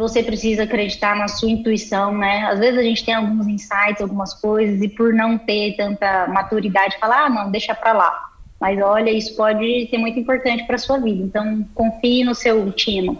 você precisa acreditar na sua intuição, né? Às vezes a gente tem alguns insights, algumas coisas, e por não ter tanta maturidade, falar, ah, não, deixa pra lá. Mas olha, isso pode ser muito importante para sua vida. Então, confie no seu time.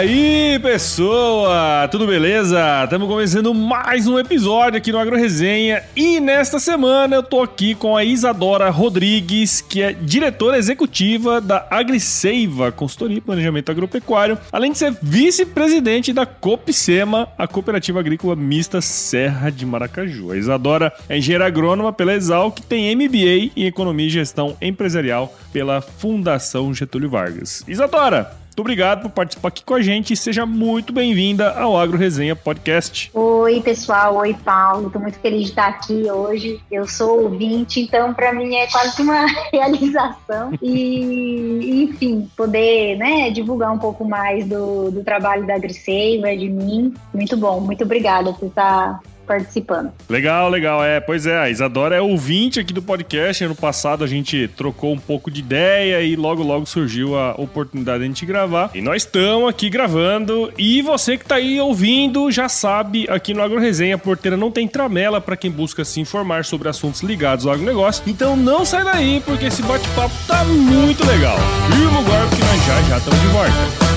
Aí, pessoa? Tudo beleza? Estamos começando mais um episódio aqui no Agro Resenha e nesta semana eu tô aqui com a Isadora Rodrigues, que é diretora executiva da AgriSeiva, consultoria e planejamento agropecuário, além de ser vice-presidente da Copsema, a cooperativa agrícola mista Serra de Maracaju. A Isadora é engenheira agrônoma pela Exal, que tem MBA em economia e gestão empresarial pela Fundação Getúlio Vargas. Isadora, muito obrigado por participar aqui com a gente e seja muito bem-vinda ao Agro Resenha Podcast. Oi, pessoal. Oi, Paulo. Estou muito feliz de estar aqui hoje. Eu sou ouvinte, então para mim é quase uma realização. E, enfim, poder né, divulgar um pouco mais do, do trabalho da AgriSeiva, de mim. Muito bom. Muito obrigada por estar participando. Legal, legal. É, pois é, a Isadora é ouvinte aqui do podcast. Ano passado a gente trocou um pouco de ideia e logo, logo surgiu a oportunidade de a gente gravar. E nós estamos aqui gravando. E você que está aí ouvindo já sabe, aqui no Agro Resenha, a porteira não tem tramela para quem busca se informar sobre assuntos ligados ao agronegócio. Então não sai daí, porque esse bate-papo tá muito legal. Firma o golpe que nós já já estamos de volta.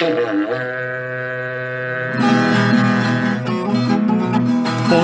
Bom,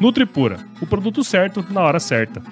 Nutripura, o produto certo na hora certa.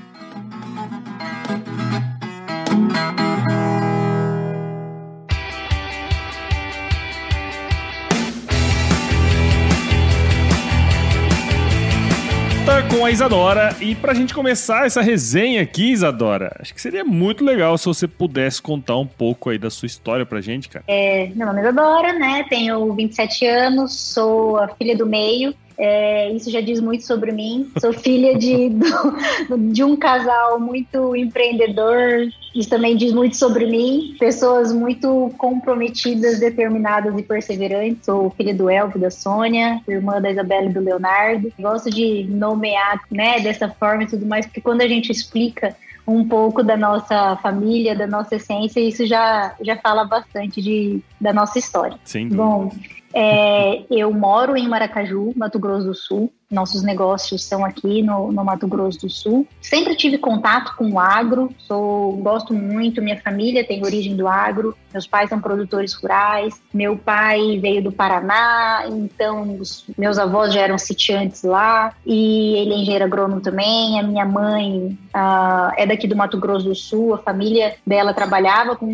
com a Isadora. E pra gente começar essa resenha aqui, Isadora, acho que seria muito legal se você pudesse contar um pouco aí da sua história pra gente, cara. É, meu nome é Isadora, né? Tenho 27 anos, sou a filha do meio. É, isso já diz muito sobre mim. Sou filha de, do, de um casal muito empreendedor. Isso também diz muito sobre mim. Pessoas muito comprometidas, determinadas e perseverantes. Sou filha do Elvio, da Sônia, irmã da Isabela e do Leonardo. Gosto de nomear né, dessa forma e tudo mais, porque quando a gente explica um pouco da nossa família, da nossa essência, isso já, já fala bastante de, da nossa história. Sim. Bom, é, eu moro em Maracaju, Mato Grosso do Sul. Nossos negócios são aqui no, no, Mato Grosso do Sul. Sempre tive contato com o agro, sou, gosto muito. Minha família tem origem do agro. Meus pais são produtores rurais. Meu pai veio do Paraná, então meus avós já eram sitiantes lá. E ele é engenheiro agrônomo também. A minha mãe uh, é daqui do Mato Grosso do Sul. A família dela trabalhava com,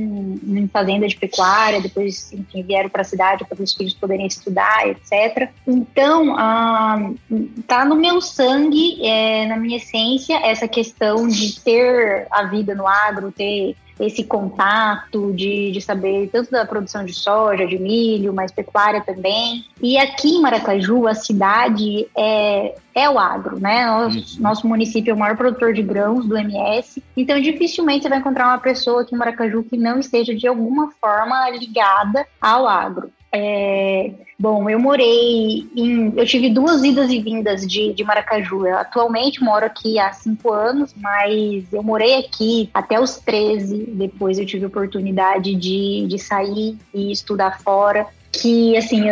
em fazenda de pecuária. Depois, enfim, vieram para a cidade para os filhos poderem estudar, etc. Então, uh, tá no meu sangue, é, na minha essência, essa questão de ter a vida no agro, ter esse contato de, de saber tanto da produção de soja, de milho, mas pecuária também. E aqui em Maracaju, a cidade é, é o agro, né? Nosso, nosso município é o maior produtor de grãos do MS, então dificilmente você vai encontrar uma pessoa aqui em Maracaju que não esteja de alguma forma ligada ao agro. É, bom, eu morei em. Eu tive duas idas e vindas de, de Maracaju. Eu atualmente moro aqui há cinco anos, mas eu morei aqui até os 13. Depois eu tive oportunidade de, de sair e estudar fora. que, assim,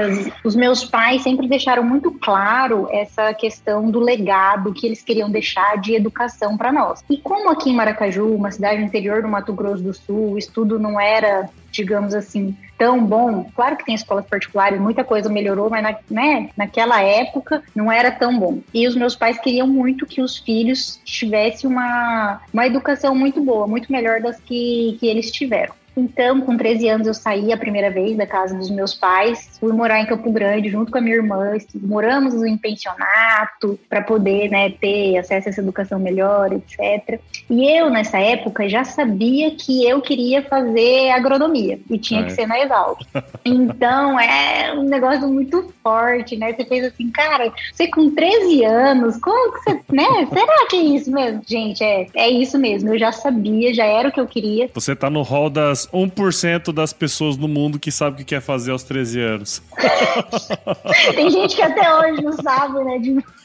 os, meus pais sempre deixaram muito claro essa questão do legado que eles queriam deixar de educação para nós. E como aqui em Maracaju, uma cidade interior do Mato Grosso do Sul, o estudo não era, digamos assim, tão bom. Claro que tem escolas particulares, muita coisa melhorou, mas na, né, naquela época não era tão bom. E os meus pais queriam muito que os filhos tivessem uma, uma educação muito boa, muito melhor das que, que eles tiveram. Então, com 13 anos, eu saí a primeira vez da casa dos meus pais, fui morar em Campo Grande junto com a minha irmã, moramos em pensionato para poder né, ter acesso a essa educação melhor, etc. E eu, nessa época, já sabia que eu queria fazer agronomia e tinha é. que ser na Exalc. Então, é um negócio muito forte, né? Você fez assim, cara, você com 13 anos, como que você, né? Será que é isso mesmo? Gente, é, é isso mesmo, eu já sabia, já era o que eu queria. Você tá no hall das 1% das pessoas no mundo que sabe o que quer fazer aos 13 anos. Tem gente que até hoje não sabe, né?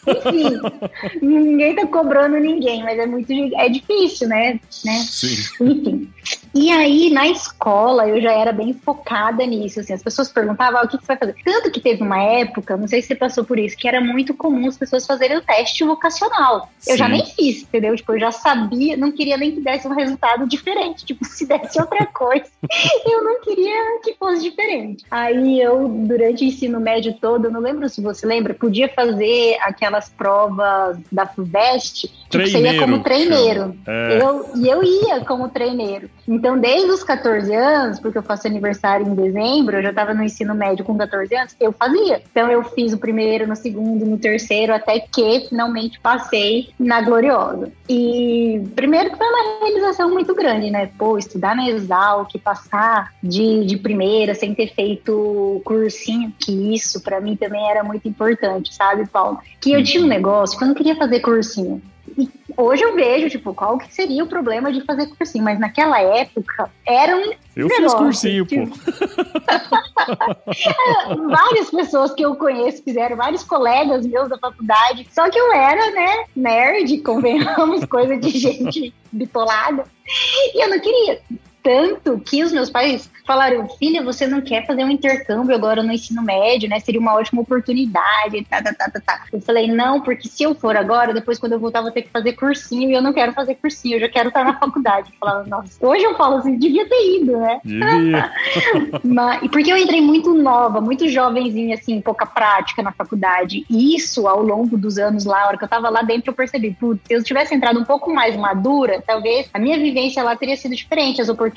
Enfim, ninguém tá cobrando ninguém, mas é muito é difícil, né? né? Sim. Enfim. E aí, na escola, eu já era bem focada nisso. Assim, as pessoas perguntavam ah, o que, que você vai fazer. Tanto que teve uma época, não sei se você passou por isso, que era muito comum as pessoas fazerem o teste vocacional. Sim. Eu já nem fiz, entendeu? Tipo, eu já sabia, não queria nem que desse um resultado diferente. Tipo, se desse outra coisa, eu não queria que fosse diferente. Aí eu, durante o ensino médio todo, eu não lembro se você lembra, podia fazer aquelas provas da FUVEST, tipo, você ia como treineiro. É. Eu, e eu ia como treineiro. Então, desde os 14 anos, porque eu faço aniversário em dezembro, eu já estava no ensino médio com 14 anos, eu fazia. Então, eu fiz o primeiro, no segundo, no terceiro, até que finalmente passei na Gloriosa. E primeiro que foi uma realização muito grande, né? Pô, estudar na Exalc, passar de, de primeira sem ter feito cursinho, que isso para mim também era muito importante, sabe, Paulo? Que eu tinha um negócio que eu não queria fazer cursinho. E hoje eu vejo, tipo, qual que seria o problema de fazer cursinho, mas naquela época era um. Eu negócio, fiz cursinho, tipo... pô. várias pessoas que eu conheço fizeram, vários colegas meus da faculdade. Só que eu era, né, nerd, convenhamos, coisa de gente bitolada. E eu não queria. Tanto que os meus pais falaram, filha, você não quer fazer um intercâmbio agora no ensino médio, né? Seria uma ótima oportunidade, tá, tá, tá, tá, tá. Eu falei, não, porque se eu for agora, depois quando eu voltar, vou ter que fazer cursinho e eu não quero fazer cursinho, eu já quero estar na faculdade. Eu falava, nossa, hoje eu falo assim, devia ter ido, né? Devia. Mas, porque eu entrei muito nova, muito jovenzinha, assim, pouca prática na faculdade. E isso, ao longo dos anos lá, a hora que eu tava lá dentro, eu percebi, putz, se eu tivesse entrado um pouco mais madura, talvez a minha vivência lá teria sido diferente, as oportunidades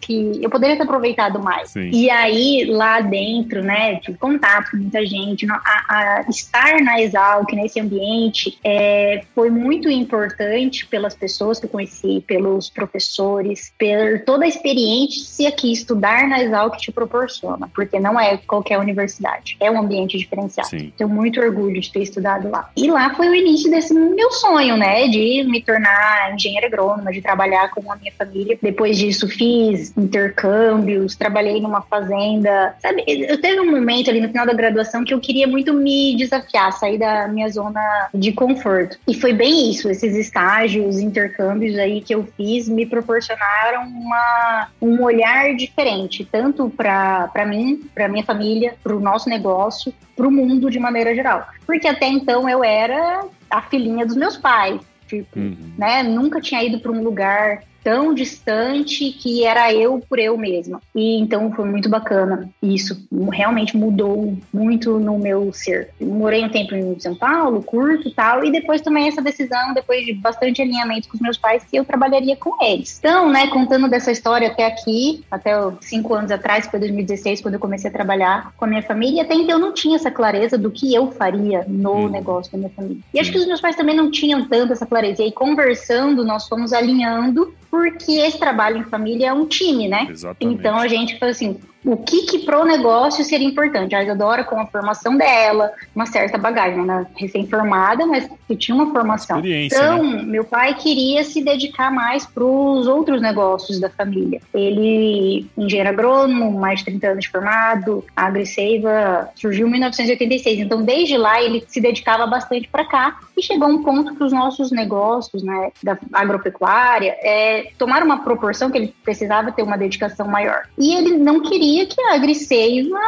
que eu poderia ter aproveitado mais. Sim. E aí, lá dentro, né, tive contato com muita gente, a, a estar na Exalc, nesse ambiente, é, foi muito importante pelas pessoas que eu conheci, pelos professores, por toda a experiência que estudar na Exalc te proporciona, porque não é qualquer universidade, é um ambiente diferenciado. Sim. Tenho muito orgulho de ter estudado lá. E lá foi o início desse meu sonho, né, de me tornar engenheira agrônoma, de trabalhar com a minha família. Depois disso, fiz intercâmbio intercâmbios, trabalhei numa fazenda. Sabe, eu teve um momento ali no final da graduação que eu queria muito me desafiar, sair da minha zona de conforto. E foi bem isso, esses estágios, intercâmbios aí que eu fiz me proporcionaram uma, um olhar diferente, tanto para mim, para minha família, para o nosso negócio, para o mundo de maneira geral. Porque até então eu era a filhinha dos meus pais. Tipo, uhum. né? Nunca tinha ido para um lugar tão distante que era eu por eu mesma. E então foi muito bacana. Isso realmente mudou muito no meu ser. Morei um tempo em São Paulo, curto e tal, e depois tomei essa decisão, depois de bastante alinhamento com os meus pais, que eu trabalharia com eles. Então, né, contando dessa história até aqui, até cinco anos atrás, foi 2016, quando eu comecei a trabalhar com a minha família, até então eu não tinha essa clareza do que eu faria no hum. negócio da minha família. E acho que os meus pais também não tinham tanto essa clareza. E aí, conversando, nós fomos alinhando porque esse trabalho em família é um time, né? Exatamente. Então a gente faz assim, o que que pro negócio seria importante. A Isadora, com a formação dela, uma certa bagagem, né? Recém-formada, mas que tinha uma formação. Então, né? meu pai queria se dedicar mais para os outros negócios da família. Ele, engenheiro agrônomo, mais de 30 anos de formado, a AgriSeiva surgiu em 1986. Então, desde lá, ele se dedicava bastante para cá E chegou um ponto que os nossos negócios, né, da agropecuária, é, tomaram uma proporção que ele precisava ter uma dedicação maior. E ele não queria que a Agriseiva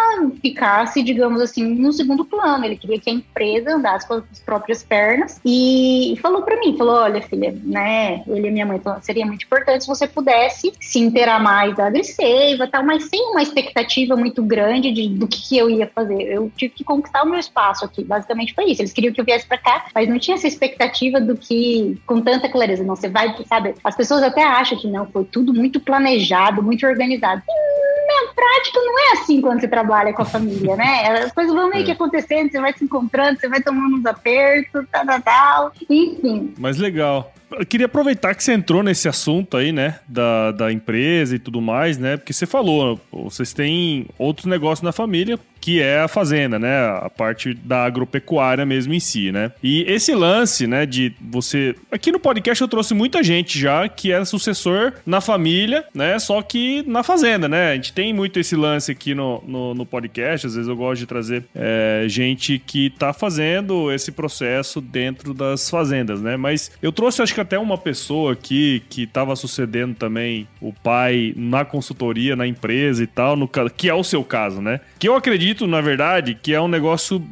ficasse, digamos assim, no segundo plano. Ele queria que a empresa andasse com as próprias pernas e falou para mim, falou, olha filha, né, ele e minha mãe falou, seria muito importante se você pudesse se inteirar mais da Agriseiva tal, mas sem uma expectativa muito grande de, do que, que eu ia fazer. Eu tive que conquistar o meu espaço aqui, basicamente foi isso. Eles queriam que eu viesse para cá, mas não tinha essa expectativa do que, com tanta clareza, não, você vai, sabe, as pessoas até acham que não, foi tudo muito planejado, muito organizado. E na prática não é assim quando você trabalha com a família, né? As coisas vão meio que é. acontecendo, você vai se encontrando, você vai tomando uns apertos, tal, tal, tal, enfim. Mas legal. Eu queria aproveitar que você entrou nesse assunto aí, né? Da, da empresa e tudo mais, né? Porque você falou, vocês têm outros negócios na família, que é a fazenda, né? A parte da agropecuária mesmo em si, né? E esse lance, né, de você. Aqui no podcast eu trouxe muita gente já que é sucessor na família, né? Só que na fazenda, né? A gente tem muito esse lance aqui no, no, no podcast. Às vezes eu gosto de trazer é, gente que tá fazendo esse processo dentro das fazendas, né? Mas eu trouxe, acho que até uma pessoa aqui que tava sucedendo também o pai na consultoria, na empresa e tal, no, que é o seu caso, né? Que eu acredito acredito, na verdade, que é um negócio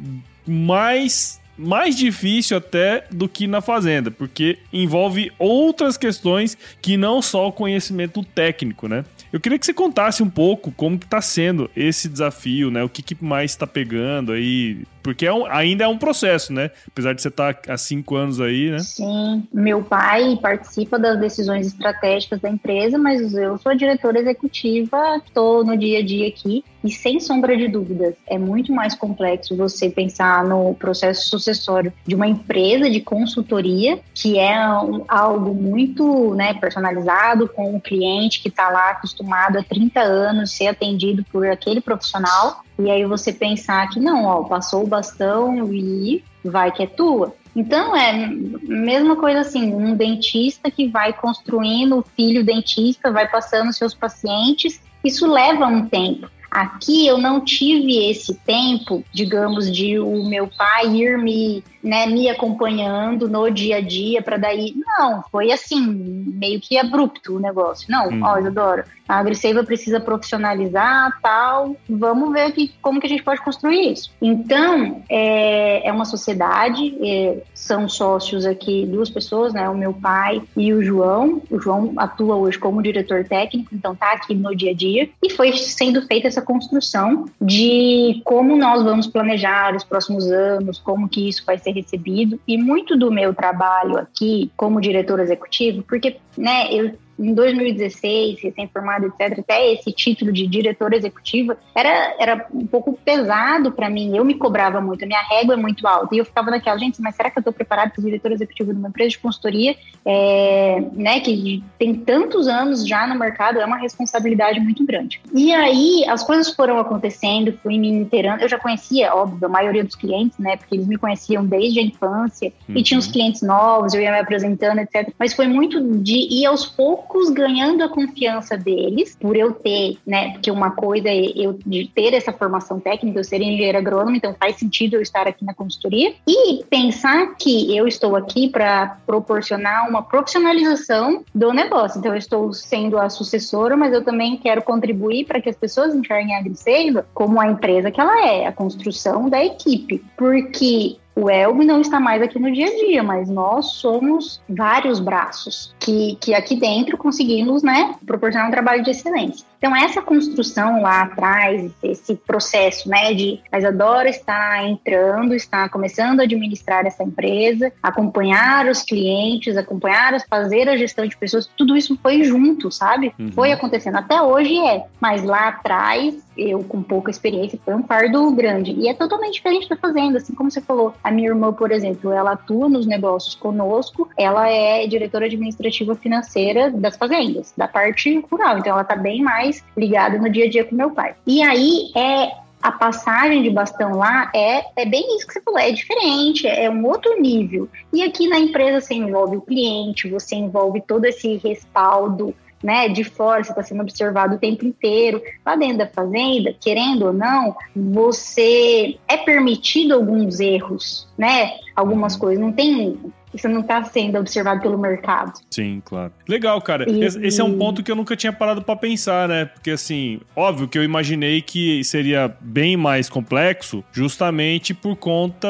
mais mais difícil até do que na fazenda, porque envolve outras questões que não só o conhecimento técnico, né? Eu queria que você contasse um pouco como que tá sendo esse desafio, né? O que, que mais está pegando aí, porque é um, ainda é um processo, né? Apesar de você estar tá há cinco anos aí, né? Sim, meu pai participa das decisões estratégicas da empresa, mas eu sou a diretora executiva, estou no dia a dia aqui e sem sombra de dúvidas, é muito mais complexo você pensar no processo sucessório de uma empresa de consultoria, que é um, algo muito né, personalizado com o cliente que está lá acostumado há 30 anos ser atendido por aquele profissional. E aí você pensar que não, ó, passou o bastão e vai que é tua. Então é mesma coisa assim, um dentista que vai construindo o filho dentista, vai passando seus pacientes, isso leva um tempo. Aqui eu não tive esse tempo, digamos, de o meu pai ir me, né, me acompanhando no dia a dia para daí. Não, foi assim, meio que abrupto o negócio. Não, hum. ó, Isadora, a Agriseiva precisa profissionalizar, tal, vamos ver aqui como que a gente pode construir isso. Então, é, é uma sociedade, é, são sócios aqui duas pessoas, né, o meu pai e o João. O João atua hoje como diretor técnico, então tá aqui no dia a dia, e foi sendo feita essa construção de como nós vamos planejar os próximos anos, como que isso vai ser recebido, e muito do meu trabalho aqui como diretor executivo, porque né, eu em 2016, recém-formado, etc., até esse título de diretora executiva era, era um pouco pesado para mim. Eu me cobrava muito, a minha régua é muito alta. E eu ficava naquela, gente, mas será que eu estou preparada para ser diretora executiva de uma empresa de consultoria, é, né, que tem tantos anos já no mercado? É uma responsabilidade muito grande. E aí as coisas foram acontecendo, fui me inteirando. Eu já conhecia, óbvio, a maioria dos clientes, né, porque eles me conheciam desde a infância, uhum. e tinha os clientes novos, eu ia me apresentando, etc. Mas foi muito de ir aos poucos poucos ganhando a confiança deles, por eu ter, né? Porque uma coisa é eu ter essa formação técnica, eu ser engenheiro agrônomo, então faz sentido eu estar aqui na consultoria. E pensar que eu estou aqui para proporcionar uma profissionalização do negócio. Então, eu estou sendo a sucessora, mas eu também quero contribuir para que as pessoas enxerguem a Griseiva como a empresa que ela é, a construção da equipe. Porque o Elbe não está mais aqui no dia a dia, mas nós somos vários braços que, que aqui dentro conseguimos né, proporcionar um trabalho de excelência. Então, essa construção lá atrás, esse processo né, de a Isadora está entrando, está começando a administrar essa empresa, acompanhar os clientes, acompanhar, fazer a gestão de pessoas, tudo isso foi junto, sabe? Uhum. Foi acontecendo. Até hoje é, mas lá atrás, eu com pouca experiência, foi um fardo grande. E é totalmente diferente da fazenda, assim como você falou. A minha irmã, por exemplo, ela atua nos negócios conosco, ela é diretora administrativa financeira das fazendas, da parte rural. Então, ela está bem mais ligada no dia a dia com meu pai. E aí é a passagem de bastão lá é, é bem isso que você falou, é diferente, é um outro nível. E aqui na empresa você envolve o cliente, você envolve todo esse respaldo né, de fora, você está sendo observado o tempo inteiro. Lá dentro da fazenda, querendo ou não, você é permitido alguns erros, né? Algumas uhum. coisas. Não tem você não está sendo observado pelo mercado. Sim, claro. Legal, cara. E, Esse é um ponto que eu nunca tinha parado para pensar, né? Porque, assim, óbvio que eu imaginei que seria bem mais complexo justamente por conta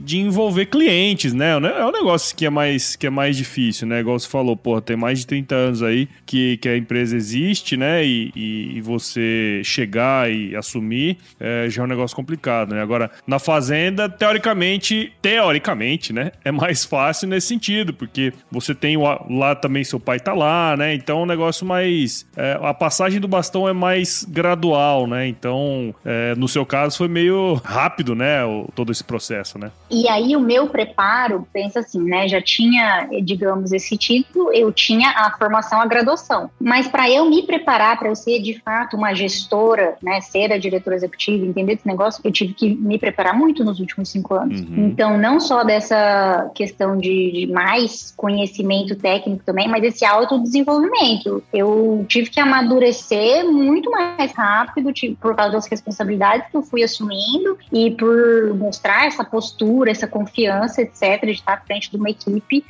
de envolver clientes, né? É um negócio que é mais, que é mais difícil, né? Igual você falou, porra, tem mais de 30 anos aí que, que a empresa existe, né? E, e, e você chegar e assumir é, já é um negócio complicado, né? Agora, na fazenda, teoricamente, teoricamente, né? É mais fácil fácil nesse sentido, porque você tem o, lá também seu pai tá lá, né? Então é um negócio mais. É, a passagem do bastão é mais gradual, né? Então, é, no seu caso, foi meio rápido, né? O, todo esse processo, né? E aí o meu preparo, pensa assim, né? Já tinha, digamos, esse título, eu tinha a formação, a graduação. Mas para eu me preparar para eu ser de fato uma gestora, né? Ser a diretora executiva, entender esse negócio, eu tive que me preparar muito nos últimos cinco anos. Uhum. Então, não só dessa questão questão de, de, mais conhecimento técnico também, mas esse autodesenvolvimento. Eu tive que amadurecer muito mais rápido tipo, por causa das responsabilidades que eu fui assumindo e por mostrar essa postura, essa confiança, etc., de estar à frente de uma equipe.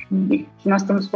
Nós estamos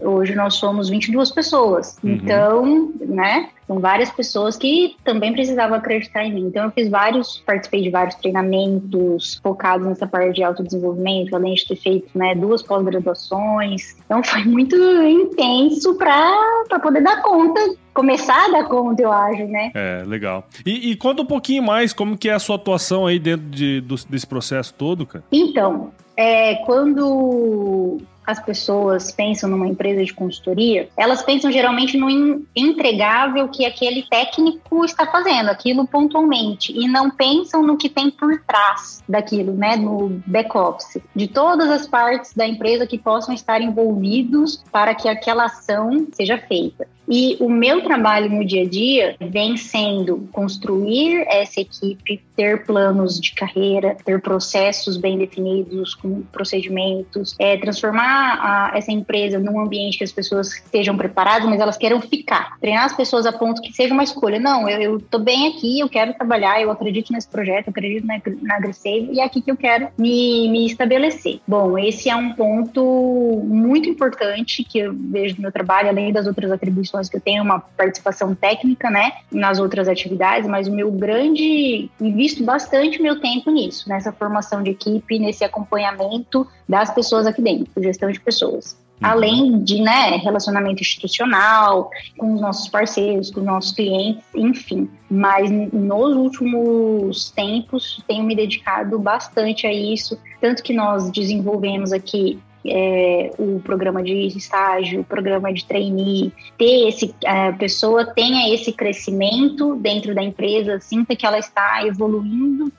hoje nós somos 22 pessoas. Uhum. Então, né? São várias pessoas que também precisavam acreditar em mim. Então, eu fiz vários, participei de vários treinamentos focados nessa parte de autodesenvolvimento, além de ter feito né, duas pós-graduações. Então, foi muito intenso para poder dar conta começar a dar conta, eu acho, né? É, legal. E, e, conta um pouquinho mais como que é a sua atuação aí dentro de, do, desse processo todo, cara. Então, é, quando as pessoas pensam numa empresa de consultoria, elas pensam geralmente no entregável que aquele técnico está fazendo, aquilo pontualmente, e não pensam no que tem por trás daquilo, né, no back office, de todas as partes da empresa que possam estar envolvidos para que aquela ação seja feita. E o meu trabalho no dia a dia vem sendo construir essa equipe, ter planos de carreira, ter processos bem definidos, com procedimentos, é, transformar a, essa empresa num ambiente que as pessoas estejam preparadas, mas elas queiram ficar. Treinar as pessoas a ponto que seja uma escolha. Não, eu, estou bem aqui, eu quero trabalhar, eu acredito nesse projeto, eu acredito na, na e é aqui que eu quero me, me estabelecer. Bom, esse é um ponto muito importante que eu vejo no meu trabalho, além das outras atribuições que eu tenho uma participação técnica, né, nas outras atividades, mas o meu grande, invisto bastante meu tempo nisso, nessa formação de equipe, nesse acompanhamento das pessoas aqui dentro, gestão de pessoas. Uhum. Além de né, relacionamento institucional, com os nossos parceiros, com os nossos clientes, enfim. Mas nos últimos tempos tenho me dedicado bastante a isso, tanto que nós desenvolvemos aqui é, o programa de estágio, o programa de trainee, ter esse, a pessoa tenha esse crescimento dentro da empresa, sinta que ela está evoluindo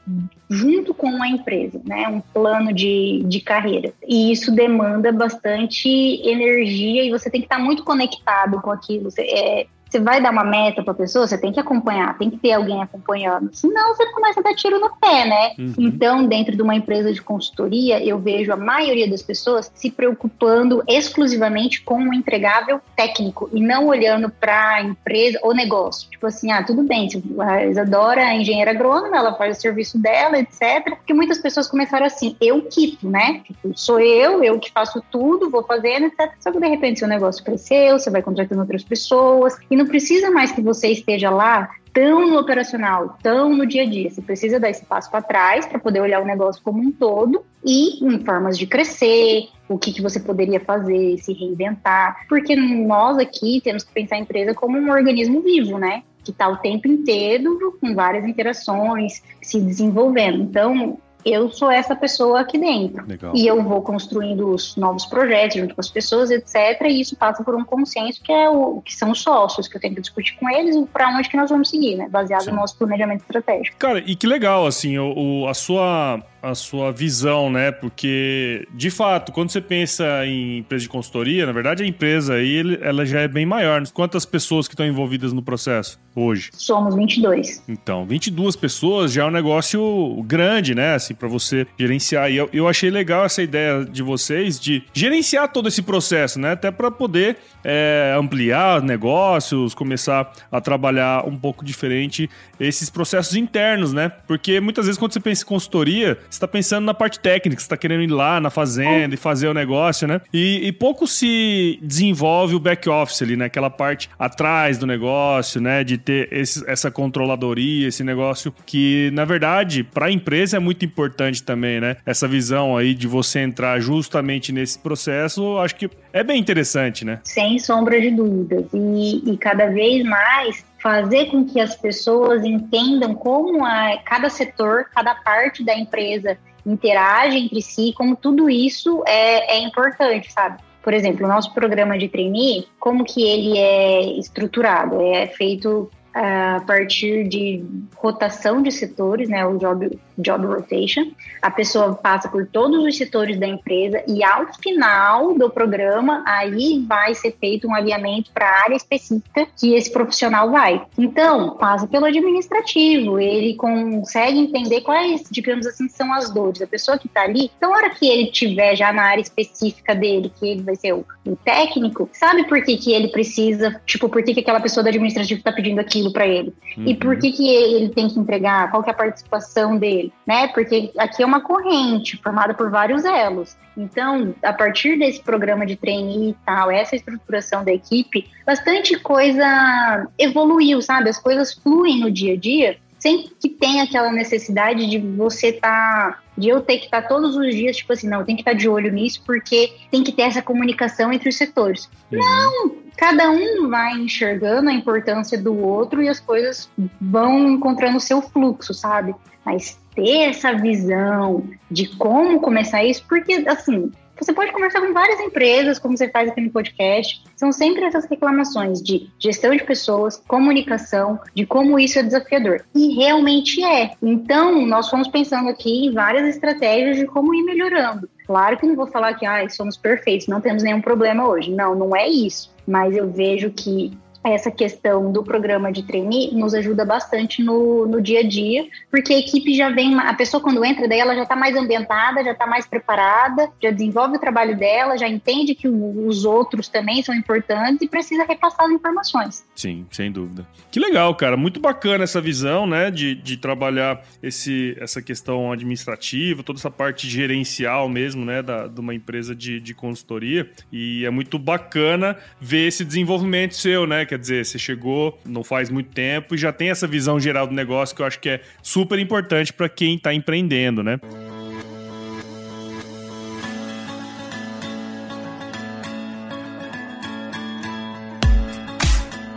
junto com a empresa, né? Um plano de, de carreira. E isso demanda bastante energia e você tem que estar muito conectado com aquilo. Você, é, você vai dar uma meta para a pessoa, você tem que acompanhar, tem que ter alguém acompanhando. Senão você começa a dar tiro no pé, né? Uhum. Então, dentro de uma empresa de consultoria, eu vejo a maioria das pessoas se preocupando exclusivamente com o um entregável técnico e não olhando para a empresa ou negócio. Tipo assim, ah, tudo bem, a Isadora é engenheira agrônoma, ela faz o serviço dela, etc. Porque muitas pessoas começaram assim, eu quito, né? Tipo, sou eu, eu que faço tudo, vou fazendo, etc. Só que de repente seu negócio cresceu, você vai contratando outras pessoas e não precisa mais que você esteja lá tão no operacional, tão no dia a dia. Você precisa dar esse passo para trás para poder olhar o negócio como um todo e em formas de crescer, o que, que você poderia fazer, se reinventar. Porque nós aqui temos que pensar a empresa como um organismo vivo, né? Que está o tempo inteiro com várias interações, se desenvolvendo. Então, eu sou essa pessoa aqui dentro. Legal. E eu vou construindo os novos projetos junto com as pessoas, etc. E isso passa por um consenso que é o que são os sócios, que eu tenho que discutir com eles para onde que nós vamos seguir, né? Baseado Sim. no nosso planejamento estratégico. Cara, e que legal, assim, o, o a sua a sua visão, né? Porque, de fato, quando você pensa em empresa de consultoria, na verdade a empresa aí ela já é bem maior. Quantas pessoas que estão envolvidas no processo hoje? Somos 22. Então, 22 pessoas já é um negócio grande, né? Assim, para você gerenciar. E eu, eu achei legal essa ideia de vocês de gerenciar todo esse processo, né? Até para poder é, ampliar negócios, começar a trabalhar um pouco diferente esses processos internos, né? Porque muitas vezes quando você pensa em consultoria, você está pensando na parte técnica, você está querendo ir lá na fazenda e fazer o negócio, né? E, e pouco se desenvolve o back office ali, né? Aquela parte atrás do negócio, né? De ter esse, essa controladoria, esse negócio que, na verdade, para a empresa é muito importante também, né? Essa visão aí de você entrar justamente nesse processo, acho que é bem interessante, né? Sem sombra de dúvidas. E, e cada vez mais fazer com que as pessoas entendam como a, cada setor, cada parte da empresa interage entre si, como tudo isso é, é importante, sabe? Por exemplo, o nosso programa de trainee, como que ele é estruturado? É feito a partir de rotação de setores, né, o job, job rotation. A pessoa passa por todos os setores da empresa e ao final do programa, aí vai ser feito um alinhamento para a área específica que esse profissional vai. Então, passa pelo administrativo, ele consegue entender quais, digamos assim, são as dores da pessoa que está ali. Então, na hora que ele tiver já na área específica dele, que ele vai ser o, o técnico, sabe por que, que ele precisa, tipo, por que, que aquela pessoa do administrativo está pedindo aquilo? aquilo para ele? Uhum. E por que, que ele tem que entregar? Qual que é a participação dele? Né? Porque aqui é uma corrente formada por vários elos. Então, a partir desse programa de trainee e tal, essa estruturação da equipe, bastante coisa evoluiu, sabe? As coisas fluem no dia a dia sem que tenha aquela necessidade de você estar, tá, de eu ter que estar tá todos os dias, tipo assim, não, tem que estar tá de olho nisso porque tem que ter essa comunicação entre os setores. Uhum. Não, cada um vai enxergando a importância do outro e as coisas vão encontrando o seu fluxo, sabe? Mas ter essa visão de como começar isso, porque assim, você pode conversar com várias empresas, como você faz aqui no podcast. São sempre essas reclamações de gestão de pessoas, comunicação, de como isso é desafiador. E realmente é. Então, nós fomos pensando aqui em várias estratégias de como ir melhorando. Claro que não vou falar que ah, somos perfeitos, não temos nenhum problema hoje. Não, não é isso. Mas eu vejo que essa questão do programa de trainee nos ajuda bastante no, no dia a dia, porque a equipe já vem, a pessoa quando entra daí ela já está mais ambientada, já está mais preparada, já desenvolve o trabalho dela, já entende que os outros também são importantes e precisa repassar as informações. Sim, sem dúvida. Que legal, cara, muito bacana essa visão, né, de, de trabalhar esse, essa questão administrativa, toda essa parte gerencial mesmo, né, da, de uma empresa de, de consultoria, e é muito bacana ver esse desenvolvimento seu, né, Quer dizer, você chegou não faz muito tempo e já tem essa visão geral do negócio que eu acho que é super importante para quem está empreendendo, né?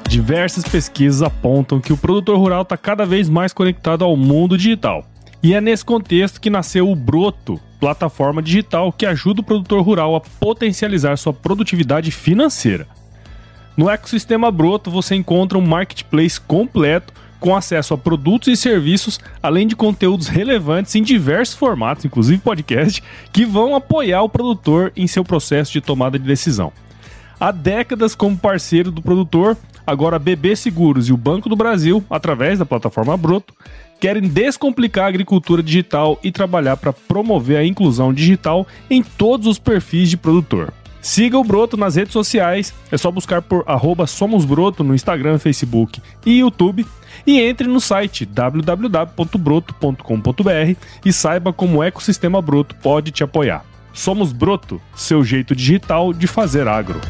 Diversas pesquisas apontam que o produtor rural está cada vez mais conectado ao mundo digital. E é nesse contexto que nasceu o Broto, plataforma digital que ajuda o produtor rural a potencializar sua produtividade financeira. No ecossistema Broto você encontra um marketplace completo com acesso a produtos e serviços, além de conteúdos relevantes em diversos formatos, inclusive podcast, que vão apoiar o produtor em seu processo de tomada de decisão. Há décadas como parceiro do produtor, agora a BB Seguros e o Banco do Brasil, através da plataforma Broto, querem descomplicar a agricultura digital e trabalhar para promover a inclusão digital em todos os perfis de produtor. Siga o Broto nas redes sociais, é só buscar por @somosbroto no Instagram, Facebook e YouTube. E entre no site www.broto.com.br e saiba como o ecossistema Broto pode te apoiar. Somos Broto, seu jeito digital de fazer agro.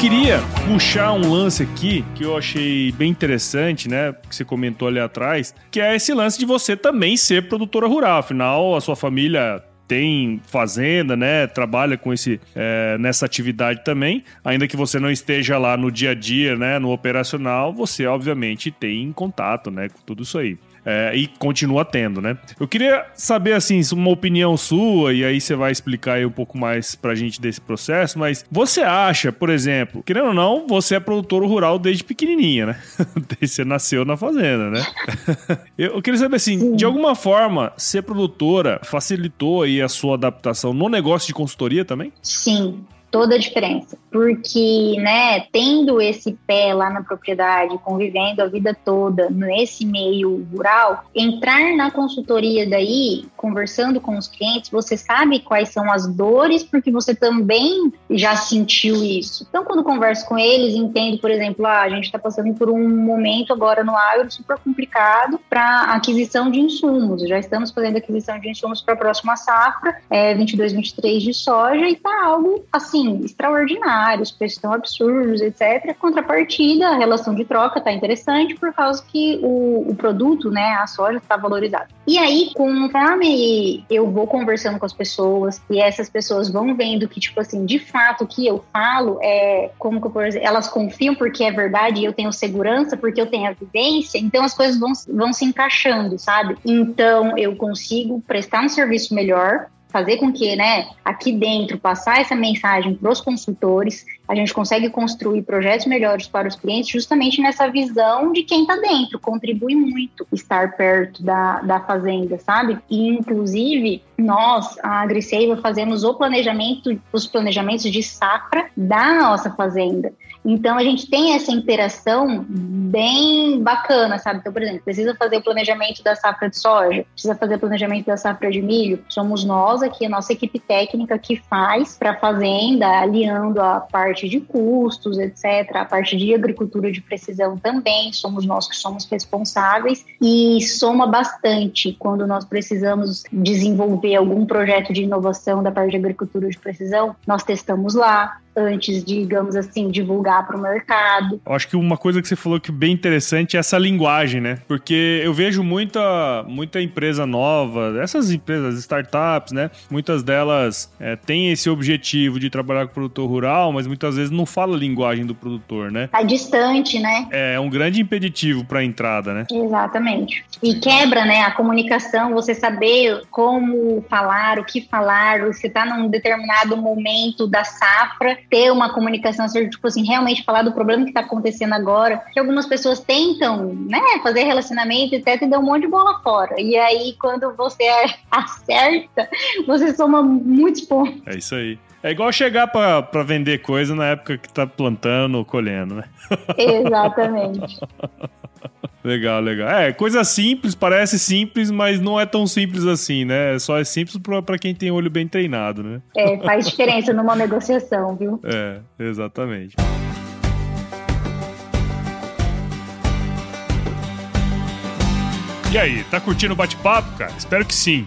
Queria puxar um lance aqui que eu achei bem interessante, né? Que você comentou ali atrás, que é esse lance de você também ser produtora rural. Afinal, a sua família tem fazenda, né? Trabalha com esse é, nessa atividade também, ainda que você não esteja lá no dia a dia, né? No operacional, você obviamente tem contato, né? Com tudo isso aí. É, e continua tendo, né? Eu queria saber, assim, uma opinião sua, e aí você vai explicar aí um pouco mais pra gente desse processo, mas você acha, por exemplo, querendo ou não, você é produtor rural desde pequenininha, né? você nasceu na fazenda, né? eu queria saber, assim, de alguma forma, ser produtora facilitou aí a sua adaptação no negócio de consultoria também? Sim, toda a diferença. Porque, né, tendo esse pé lá na propriedade, convivendo a vida toda nesse meio rural, entrar na consultoria daí, conversando com os clientes, você sabe quais são as dores, porque você também já sentiu isso. Então, quando converso com eles, entendo, por exemplo, ah, a gente está passando por um momento agora no agro super complicado para aquisição de insumos. Já estamos fazendo aquisição de insumos para a próxima safra, é, 22, 23 de soja, e tá algo assim assim, extraordinários, preços tão absurdos, etc. Contrapartida, a relação de troca está interessante por causa que o, o produto, né, a soja está valorizado. E aí, conforme eu vou conversando com as pessoas e essas pessoas vão vendo que, tipo assim, de fato, o que eu falo é como que eu, por exemplo, elas confiam porque é verdade e eu tenho segurança porque eu tenho evidência, então as coisas vão, vão se encaixando, sabe? Então eu consigo prestar um serviço melhor, fazer com que, né, aqui dentro, passar essa mensagem para os consultores, a gente consegue construir projetos melhores para os clientes justamente nessa visão de quem está dentro, contribui muito estar perto da, da fazenda, sabe? E, inclusive, nós, a Agriseiva, fazemos o planejamento, os planejamentos de safra da nossa fazenda. Então a gente tem essa interação bem bacana, sabe? Então, por exemplo, precisa fazer o planejamento da safra de soja, precisa fazer o planejamento da safra de milho. Somos nós aqui, a nossa equipe técnica que faz para a fazenda, alinhando a parte de custos, etc., a parte de agricultura de precisão também. Somos nós que somos responsáveis e soma bastante quando nós precisamos desenvolver algum projeto de inovação da parte de agricultura de precisão. Nós testamos lá antes de, digamos assim, divulgar para o mercado. Eu acho que uma coisa que você falou que é bem interessante é essa linguagem, né? Porque eu vejo muita, muita empresa nova, essas empresas, startups, né? Muitas delas é, têm esse objetivo de trabalhar com o produtor rural, mas muitas vezes não fala a linguagem do produtor, né? Tá distante, né? É, é um grande impeditivo para a entrada, né? Exatamente. E quebra, né, a comunicação, você saber como falar, o que falar, você tá num determinado momento da safra ter uma comunicação, ser, tipo assim, realmente falar do problema que está acontecendo agora, que algumas pessoas tentam, né, fazer relacionamento e até dão um monte de bola fora. E aí, quando você acerta, você soma muitos pontos. É isso aí. É igual chegar para vender coisa na época que tá plantando ou colhendo, né? Exatamente. Legal, legal. É, coisa simples, parece simples, mas não é tão simples assim, né? Só é simples para quem tem olho bem treinado, né? É, faz diferença numa negociação, viu? É, exatamente. E aí, tá curtindo o bate-papo, cara? Espero que sim.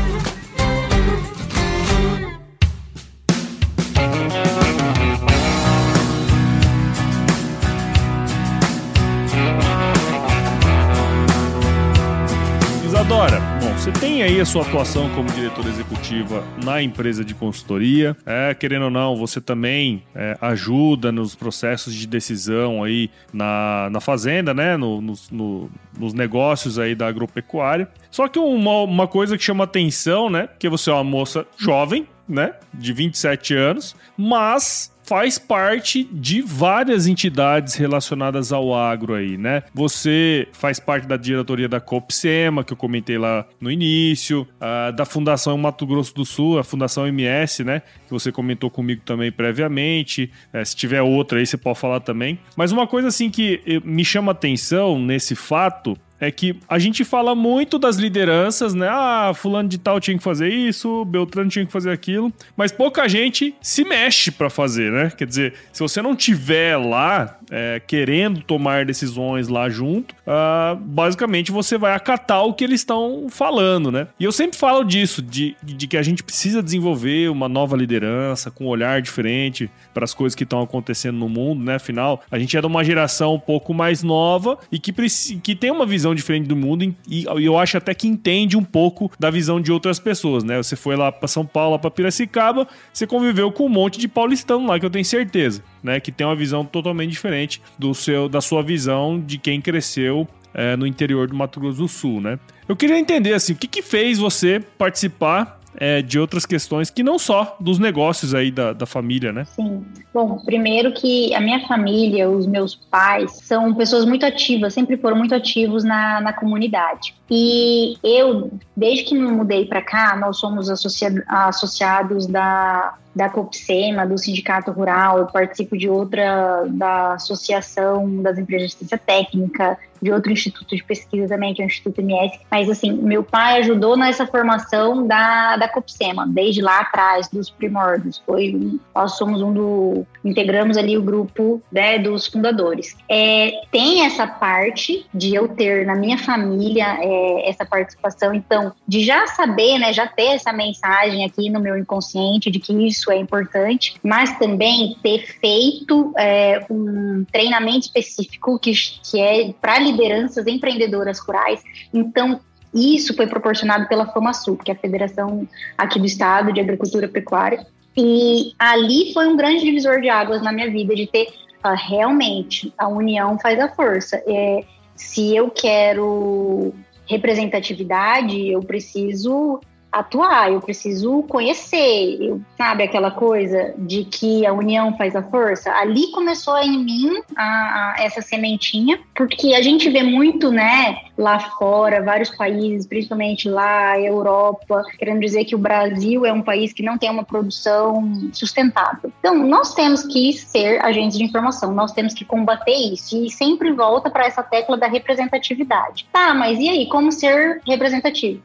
Você tem aí a sua atuação como diretora executiva na empresa de consultoria. É, querendo ou não, você também é, ajuda nos processos de decisão aí na, na fazenda, né? No, no, no, nos negócios aí da agropecuária. Só que uma, uma coisa que chama atenção, né? Porque você é uma moça jovem, né? De 27 anos, mas faz parte de várias entidades relacionadas ao agro aí, né? Você faz parte da diretoria da Copsema, que eu comentei lá no início, uh, da Fundação Mato Grosso do Sul, a Fundação MS, né? Que você comentou comigo também previamente. Uh, se tiver outra aí, você pode falar também. Mas uma coisa assim que eh, me chama atenção nesse fato é que a gente fala muito das lideranças, né? Ah, fulano de tal tinha que fazer isso, Beltrano tinha que fazer aquilo, mas pouca gente se mexe para fazer, né? Quer dizer, se você não tiver lá é, querendo tomar decisões lá junto, ah, basicamente você vai acatar o que eles estão falando, né? E eu sempre falo disso, de, de que a gente precisa desenvolver uma nova liderança com um olhar diferente para as coisas que estão acontecendo no mundo, né? Afinal, a gente é de uma geração um pouco mais nova e que, que tem uma visão visão diferente do mundo e eu acho até que entende um pouco da visão de outras pessoas, né? Você foi lá para São Paulo, para Piracicaba, você conviveu com um monte de paulistano lá, que eu tenho certeza, né? Que tem uma visão totalmente diferente do seu, da sua visão de quem cresceu é, no interior do Mato Grosso do Sul, né? Eu queria entender, assim, o que, que fez você participar é, de outras questões que não só dos negócios aí da, da família, né? Sim. Bom, primeiro que a minha família, os meus pais, são pessoas muito ativas, sempre foram muito ativos na, na comunidade. E eu, desde que me mudei para cá, nós somos associados da da COPSEMA, do Sindicato Rural, eu participo de outra, da Associação das Empresas de Assistência Técnica, de outro instituto de pesquisa também, que é o Instituto MS. Mas, assim, meu pai ajudou nessa formação da, da COPSEMA, desde lá atrás, dos primórdios. Foi, nós somos um do... integramos ali o grupo né, dos fundadores. É, tem essa parte de eu ter na minha família é, essa participação, então, de já saber, né, já ter essa mensagem aqui no meu inconsciente de que isso isso é importante, mas também ter feito é, um treinamento específico que, que é para lideranças empreendedoras rurais. Então, isso foi proporcionado pela FamaSul, que é a Federação aqui do Estado de Agricultura Pecuária. E ali foi um grande divisor de águas na minha vida, de ter uh, realmente a união faz a força. É, se eu quero representatividade, eu preciso atuar, eu preciso conhecer, eu, sabe aquela coisa de que a união faz a força? Ali começou em mim a, a, essa sementinha, porque a gente vê muito, né, lá fora, vários países, principalmente lá, Europa, querendo dizer que o Brasil é um país que não tem uma produção sustentável. Então, nós temos que ser agentes de informação, nós temos que combater isso e sempre volta para essa tecla da representatividade. Tá, mas e aí, como ser representativo?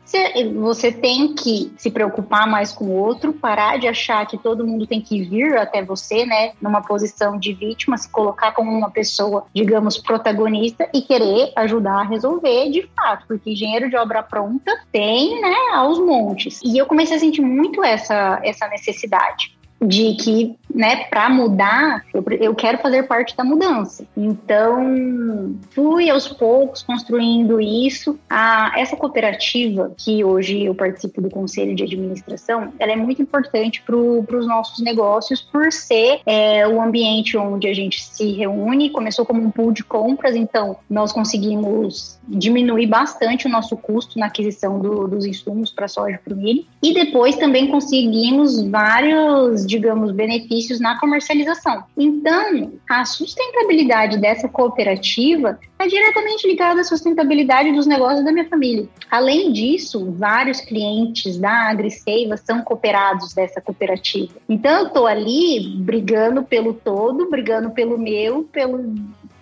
Você tem que se preocupar mais com o outro, parar de achar que todo mundo tem que vir até você, né, numa posição de vítima, se colocar como uma pessoa, digamos, protagonista e querer ajudar a resolver de fato, porque engenheiro de obra pronta tem, né, aos montes. E eu comecei a sentir muito essa, essa necessidade de que, né, para mudar, eu, eu quero fazer parte da mudança. Então, fui aos poucos construindo isso. A, essa cooperativa, que hoje eu participo do conselho de administração, ela é muito importante para os nossos negócios, por ser é, o ambiente onde a gente se reúne. Começou como um pool de compras, então nós conseguimos diminuir bastante o nosso custo na aquisição do, dos insumos para soja e para o milho. E depois também conseguimos vários digamos, benefícios na comercialização. Então, a sustentabilidade dessa cooperativa é diretamente ligada à sustentabilidade dos negócios da minha família. Além disso, vários clientes da AgriSeiva são cooperados dessa cooperativa. Então, eu estou ali brigando pelo todo, brigando pelo meu, pelo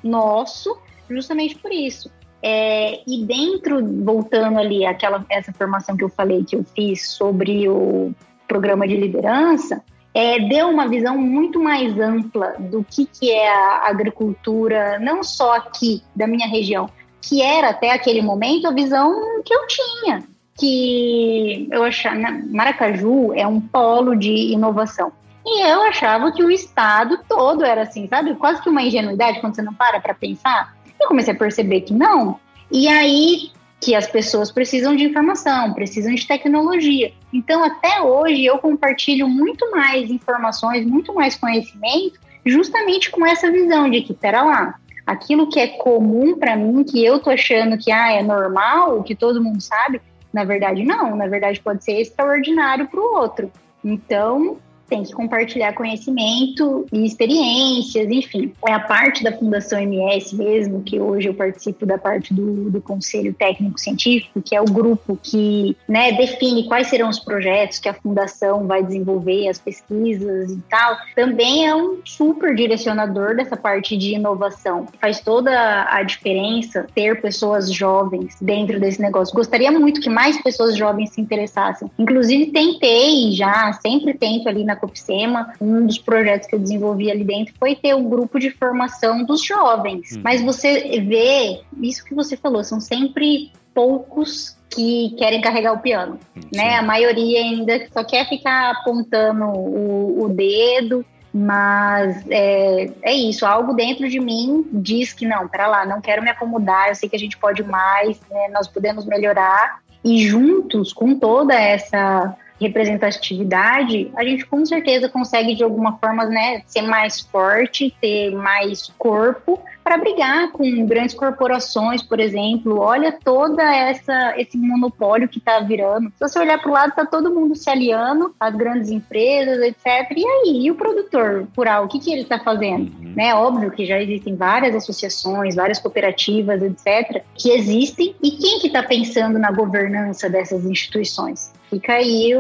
nosso, justamente por isso. É, e dentro, voltando ali àquela essa formação que eu falei que eu fiz sobre o programa de liderança, é, deu uma visão muito mais ampla do que, que é a agricultura, não só aqui da minha região, que era até aquele momento a visão que eu tinha, que eu achava, Maracaju é um polo de inovação. E eu achava que o estado todo era assim, sabe? Quase que uma ingenuidade quando você não para para pensar. Eu comecei a perceber que não. E aí que as pessoas precisam de informação, precisam de tecnologia. Então, até hoje, eu compartilho muito mais informações, muito mais conhecimento, justamente com essa visão de que, pera lá, aquilo que é comum para mim, que eu tô achando que ah, é normal, que todo mundo sabe, na verdade não, na verdade pode ser extraordinário para o outro. Então, tem que compartilhar conhecimento e experiências, enfim. É a parte da Fundação MS mesmo, que hoje eu participo da parte do, do Conselho Técnico Científico, que é o grupo que né, define quais serão os projetos que a Fundação vai desenvolver, as pesquisas e tal. Também é um super direcionador dessa parte de inovação. Faz toda a diferença ter pessoas jovens dentro desse negócio. Gostaria muito que mais pessoas jovens se interessassem. Inclusive, tentei já, sempre tento ali na Copsema, um dos projetos que eu desenvolvi ali dentro foi ter o um grupo de formação dos jovens. Hum. Mas você vê, isso que você falou, são sempre poucos que querem carregar o piano, hum, né? A maioria ainda só quer ficar apontando o, o dedo, mas é, é, isso, algo dentro de mim diz que não, para lá, não quero me acomodar, eu sei que a gente pode mais, né, nós podemos melhorar, e juntos, com toda essa representatividade, a gente com certeza consegue de alguma forma, né, ser mais forte, ter mais corpo para brigar com grandes corporações, por exemplo. Olha toda essa esse monopólio que está virando. Se você olhar para o lado, está todo mundo se aliando, as grandes empresas, etc. E aí, e o produtor rural, o que, que ele está fazendo? Uhum. Né? Óbvio que já existem várias associações, várias cooperativas, etc., que existem. E quem que está pensando na governança dessas instituições? Fica aí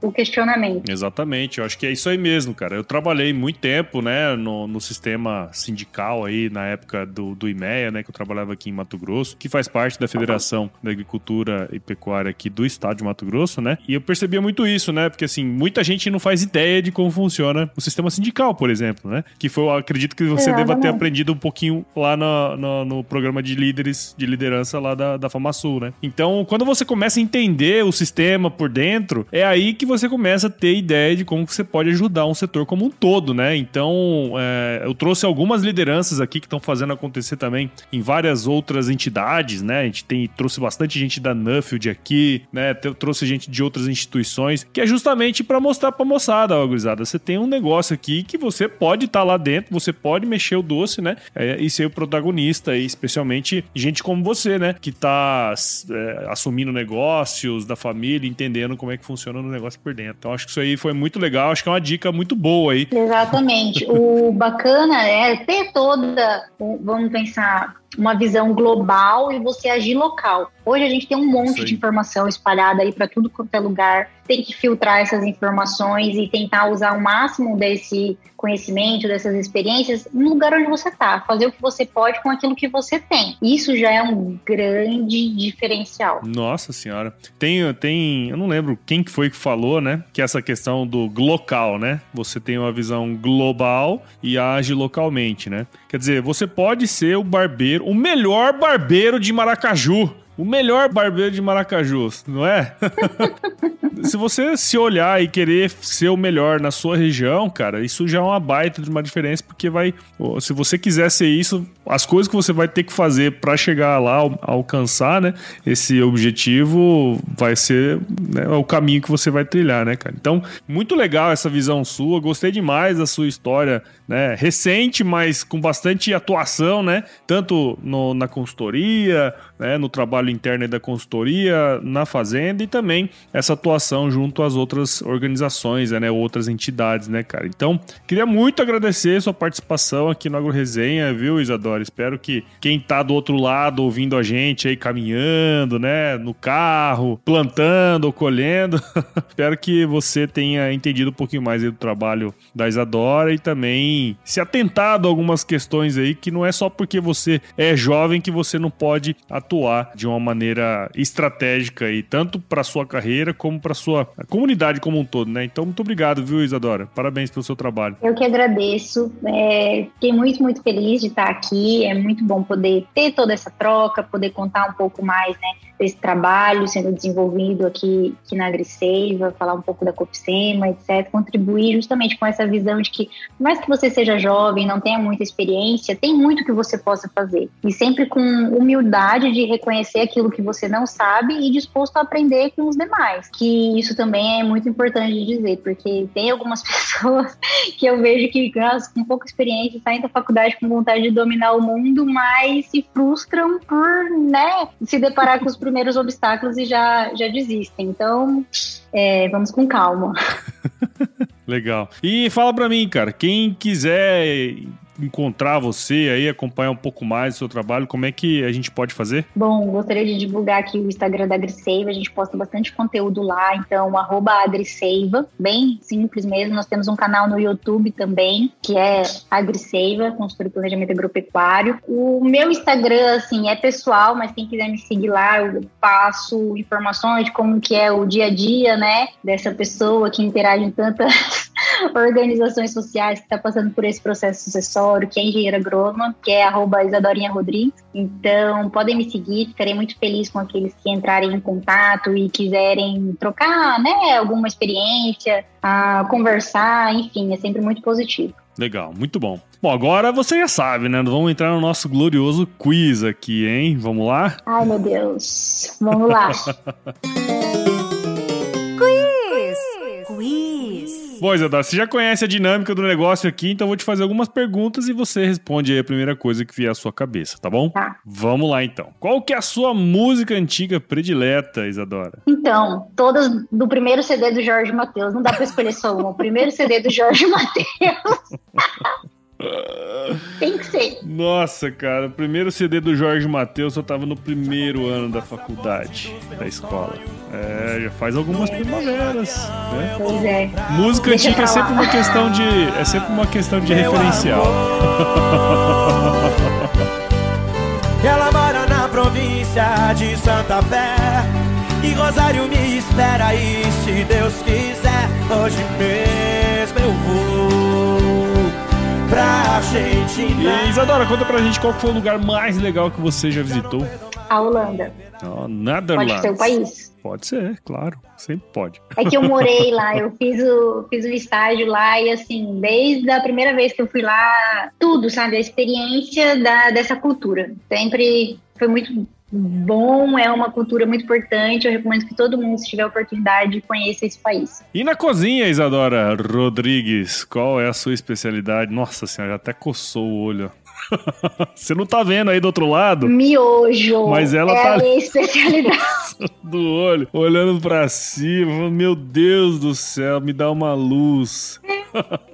o, questionamento. Exatamente, eu acho que é isso aí mesmo, cara. Eu trabalhei muito tempo, né, no, no sistema sindical aí, na época do, do IMEA, né, que eu trabalhava aqui em Mato Grosso, que faz parte da Federação da Agricultura e Pecuária aqui do estado de Mato Grosso, né, e eu percebia muito isso, né, porque assim, muita gente não faz ideia de como funciona o sistema sindical, por exemplo, né, que foi, acredito que você deva ter aprendido um pouquinho lá no, no, no, programa de líderes, de liderança lá da, da FamaSul, né. Então, quando você começa a entender o sistema por dentro, é aí que você começa a ter ideia de como você pode ajudar um setor como um todo, né? Então, é, eu trouxe algumas lideranças aqui que estão fazendo acontecer também em várias outras entidades, né? A gente tem, trouxe bastante gente da Nuffield aqui, né? Trouxe gente de outras instituições, que é justamente para mostrar pra moçada, ó, gurizada, você tem um negócio aqui que você pode estar tá lá dentro, você pode mexer o doce, né? É, e ser o protagonista, e especialmente gente como você, né? Que tá é, assumindo negócios da família, entendendo como é que funciona o negócio por dentro. Então acho que isso aí foi muito legal, acho que é uma dica muito boa aí. Exatamente. o bacana é ter toda, vamos pensar, uma visão global e você agir local. Hoje a gente tem um monte de informação espalhada aí para tudo quanto é lugar. Tem que filtrar essas informações e tentar usar o máximo desse conhecimento, dessas experiências no lugar onde você está. Fazer o que você pode com aquilo que você tem. Isso já é um grande diferencial. Nossa senhora. Tem, tem, eu não lembro quem que foi que falou, né? Que essa questão do local, né? Você tem uma visão global e age localmente, né? Quer dizer, você pode ser o barbeiro, o melhor barbeiro de Maracaju. O melhor barbeiro de Maracaju, não é? se você se olhar e querer ser o melhor na sua região, cara, isso já é uma baita de uma diferença, porque vai. Se você quiser ser isso, as coisas que você vai ter que fazer para chegar lá, alcançar, né? Esse objetivo vai ser né, o caminho que você vai trilhar, né, cara? Então, muito legal essa visão sua. Gostei demais da sua história, né? Recente, mas com bastante atuação, né? Tanto no, na consultoria, né? no trabalho interno da consultoria, na fazenda e também essa atuação junto às outras organizações, né? Outras entidades, né, cara? Então, queria muito agradecer sua participação aqui no Agro Resenha, viu, Isadora? Espero que quem tá do outro lado ouvindo a gente aí caminhando, né? No carro, plantando ou colhendo, espero que você tenha entendido um pouquinho mais do trabalho da Isadora e também se atentado a algumas questões aí que não é só porque você é jovem que você não pode atuar de uma maneira estratégica e tanto para sua carreira como para sua comunidade como um todo, né? Então, muito obrigado, viu, Isadora? Parabéns pelo seu trabalho. Eu que agradeço. É, fiquei muito, muito feliz de estar aqui. É muito bom poder ter toda essa troca, poder contar um pouco mais, né? Desse trabalho sendo desenvolvido aqui, aqui na Agriseiva, falar um pouco da Copsema, etc., contribuir justamente com essa visão de que, por mais que você seja jovem, não tenha muita experiência, tem muito que você possa fazer. E sempre com humildade de reconhecer aquilo que você não sabe e disposto a aprender com os demais. Que isso também é muito importante de dizer, porque tem algumas pessoas que eu vejo que, com pouca experiência, saem da faculdade com vontade de dominar o mundo, mas se frustram por, né, se deparar com os primeiros obstáculos e já, já desistem. Então, é, vamos com calma. Legal. E fala pra mim, cara, quem quiser encontrar você aí, acompanhar um pouco mais do seu trabalho, como é que a gente pode fazer? Bom, gostaria de divulgar aqui o Instagram da AgriSeiva, a gente posta bastante conteúdo lá, então AgriSeiva, bem simples mesmo, nós temos um canal no YouTube também, que é AgriSeiva, de planejamento agropecuário. O meu Instagram, assim, é pessoal, mas quem quiser me seguir lá, eu passo informações de como que é o dia a dia, né, dessa pessoa que interage em tantas organizações sociais que está passando por esse processo sucessório, que é engenheira agrônoma, que é arroba Isadorinha Rodrigues. Então, podem me seguir, ficarei muito feliz com aqueles que entrarem em contato e quiserem trocar, né, alguma experiência, a conversar, enfim, é sempre muito positivo. Legal, muito bom. Bom, agora você já sabe, né? Vamos entrar no nosso glorioso quiz aqui, hein? Vamos lá? Ai, meu Deus. Vamos lá. Bom, Isadora, você já conhece a dinâmica do negócio aqui, então eu vou te fazer algumas perguntas e você responde aí a primeira coisa que vier à sua cabeça, tá bom? Tá. Vamos lá, então. Qual que é a sua música antiga predileta, Isadora? Então, todas do primeiro CD do Jorge Matheus. Não dá pra escolher só uma. O primeiro CD do Jorge Matheus. Tem que ser. Nossa, cara, o primeiro CD do Jorge Matheus eu tava no primeiro ano da faculdade, da escola. É, já faz algumas primaveras, né? Pois é. Música Deixa antiga é sempre uma questão de é sempre uma questão de referencial. Ela mora na província de Santa Fé E Rosário me espera e se Deus quiser Hoje mesmo eu vou pra Argentina E Isadora, conta pra gente qual foi o lugar mais legal que você já visitou. A Holanda. Oh, Netherlands. Pode ser o país. Pode ser, claro. Sempre pode. É que eu morei lá, eu fiz o, fiz o estágio lá e assim, desde a primeira vez que eu fui lá, tudo, sabe? A experiência da, dessa cultura. Sempre foi muito bom, é uma cultura muito importante. Eu recomendo que todo mundo, se tiver oportunidade, conheça esse país. E na cozinha, Isadora Rodrigues, qual é a sua especialidade? Nossa senhora, já até coçou o olho. Você não tá vendo aí do outro lado Miojo. Mas ela é tá- a minha especialidade. do olho, olhando pra cima. Meu Deus do céu, me dá uma luz.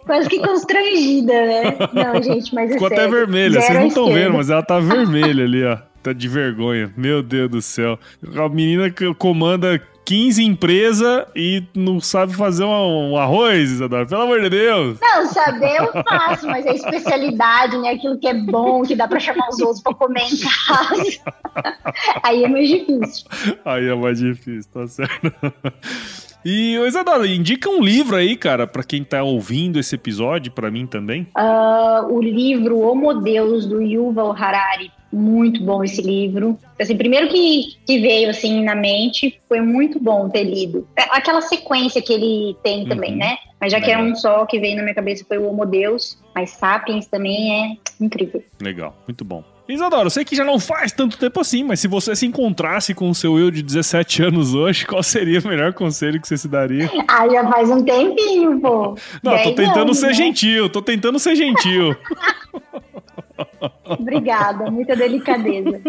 Quase que constrangida, né? Não, gente, mas é Ficou até sério. vermelha. Vocês não estão vendo, mas ela tá vermelha ali, ó. Tá de vergonha. Meu Deus do céu. A menina que comanda 15 empresas e não sabe fazer um, arroz, Isadora. Pelo amor de Deus. Não, saber eu faço, mas a especialidade, né? Aquilo que é bom, que dá pra chamar os outros pra comer em casa. Aí é mais difícil. Aí é mais difícil, tá certo. E, Isadora, indica um livro aí, cara, pra quem tá ouvindo esse episódio, pra mim também. Ah, o livro Homo Deus, do Yuval Harari. Muito bom esse livro. Assim, primeiro que, que veio assim na mente, foi muito bom ter lido. É, Aquela sequência que ele tem também, Uhum. né? Mas já que era Legal. um só que veio na minha cabeça foi o Homo Deus, mas Sapiens também é incrível. Legal, muito bom. Isadora, eu sei que já não faz tanto tempo assim, mas se você se encontrasse com o seu eu de 17 anos hoje, qual seria o melhor conselho que você se daria? Ah, já faz um tempinho, pô. Não, tô tentando anos, ser né? gentil, tô tentando ser gentil. Obrigada, muita delicadeza.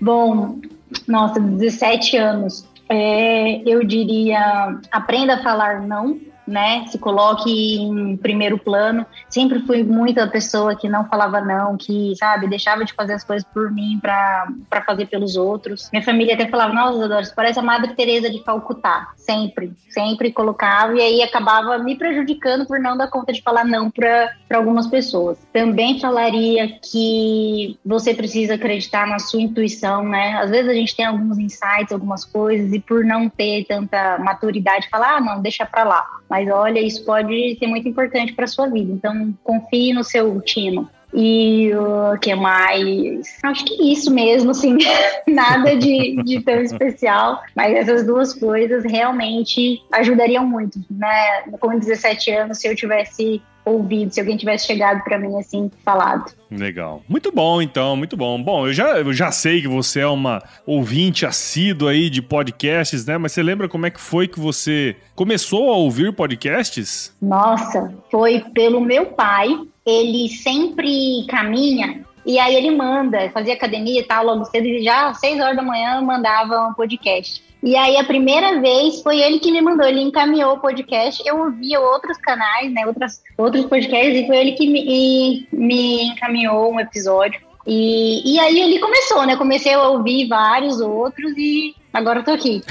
Bom, nossa, 17 anos. É, eu diria, aprenda a falar não, né? Se coloque em primeiro plano. Sempre fui muita pessoa que não falava não, que, sabe, deixava de fazer as coisas por mim para fazer pelos outros. Minha família até falava, nossa, você parece a Madre Teresa de Calcutá. Sempre, sempre colocava e aí acabava me prejudicando por não dar conta de falar não para algumas pessoas. Também falaria que você precisa acreditar na sua intuição, né? Às vezes a gente tem alguns insights, algumas coisas e por não ter tanta maturidade, falar, ah, não, deixa para lá. Mas olha, isso pode ser muito importante para sua vida. Então, confie no seu tino. E o que mais? Acho que isso mesmo, assim, nada de, de tão especial, mas essas duas coisas realmente ajudariam muito, né? Com 17 anos, se eu tivesse ouvido, se alguém tivesse chegado para mim assim, falado. Legal. Muito bom, então, muito bom. Bom, eu já, eu já sei que você é uma ouvinte assídua aí de podcasts, né? Mas você lembra como é que foi que você começou a ouvir podcasts? Nossa, foi pelo meu pai. Ele sempre caminha E aí ele manda, fazia academia e tal, logo cedo, e já às seis horas da manhã mandava um podcast. E aí a primeira vez foi ele que me mandou, ele encaminhou o podcast. Eu ouvia outros canais, né, outras, outros podcasts, e foi ele que me, me encaminhou um episódio. E, e aí ele começou, né? Comecei a ouvir vários outros e agora eu tô aqui.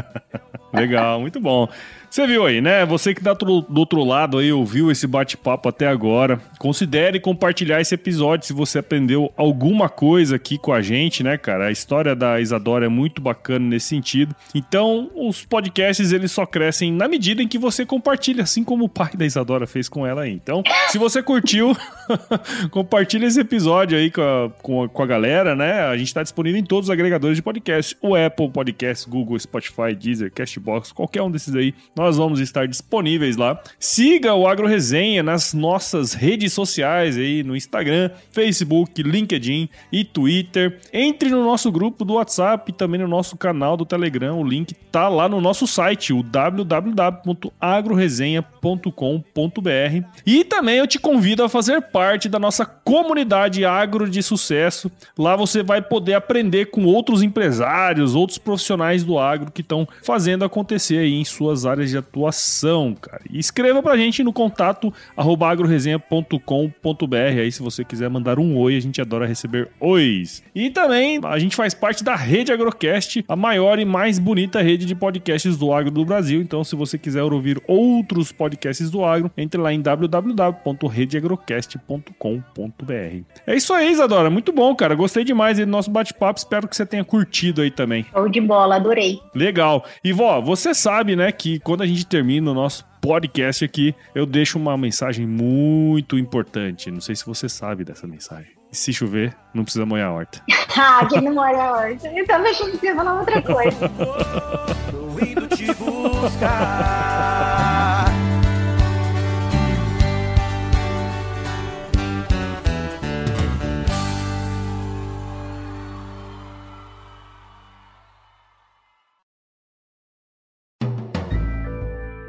Legal, muito bom. Você viu aí, né? Você que tá do outro lado aí, ouviu esse bate-papo até agora. Considere compartilhar esse episódio se você aprendeu alguma coisa aqui com a gente, né, cara? A história da Isadora é muito bacana nesse sentido. Então, os podcasts, eles só crescem na medida em que você compartilha, assim como o pai da Isadora fez com ela aí. Então, se você curtiu, compartilha esse episódio aí com a, com a, com, a, galera, né? A gente tá disponível em todos os agregadores de podcast. O Apple Podcast, Google, Spotify, Deezer, Castbox, qualquer um desses aí nós vamos estar disponíveis lá. Siga o Agro Resenha nas nossas redes sociais aí no Instagram, Facebook, LinkedIn e Twitter. Entre no nosso grupo do WhatsApp e também no nosso canal do Telegram. O link tá lá no nosso site, o www.agroresenha.com.br. E também eu te convido a fazer parte da nossa comunidade agro de sucesso. Lá você vai poder aprender com outros empresários, outros profissionais do agro que estão fazendo acontecer aí em suas áreas de atuação, cara. E escreva pra gente no contato agroresenha.com.br aí se você quiser mandar um oi, a gente adora receber ois. E também a gente faz parte da Rede Agrocast, a maior e mais bonita rede de podcasts do agro do Brasil. Então, se você quiser ouvir outros podcasts do agro, entre lá em www.redeagrocast.com.br. É isso aí, Isadora. Muito bom, cara. Gostei demais do nosso bate-papo. Espero que você tenha curtido aí também. Show de bola, adorei. Legal. E, vó, você sabe, né, que quando a gente termina o nosso podcast aqui, eu deixo uma mensagem muito importante. Não sei se você sabe dessa mensagem. Se chover, não precisa molhar a horta. ah, que não molha a horta. Eu que você ia falar outra coisa. Tô indo te buscar.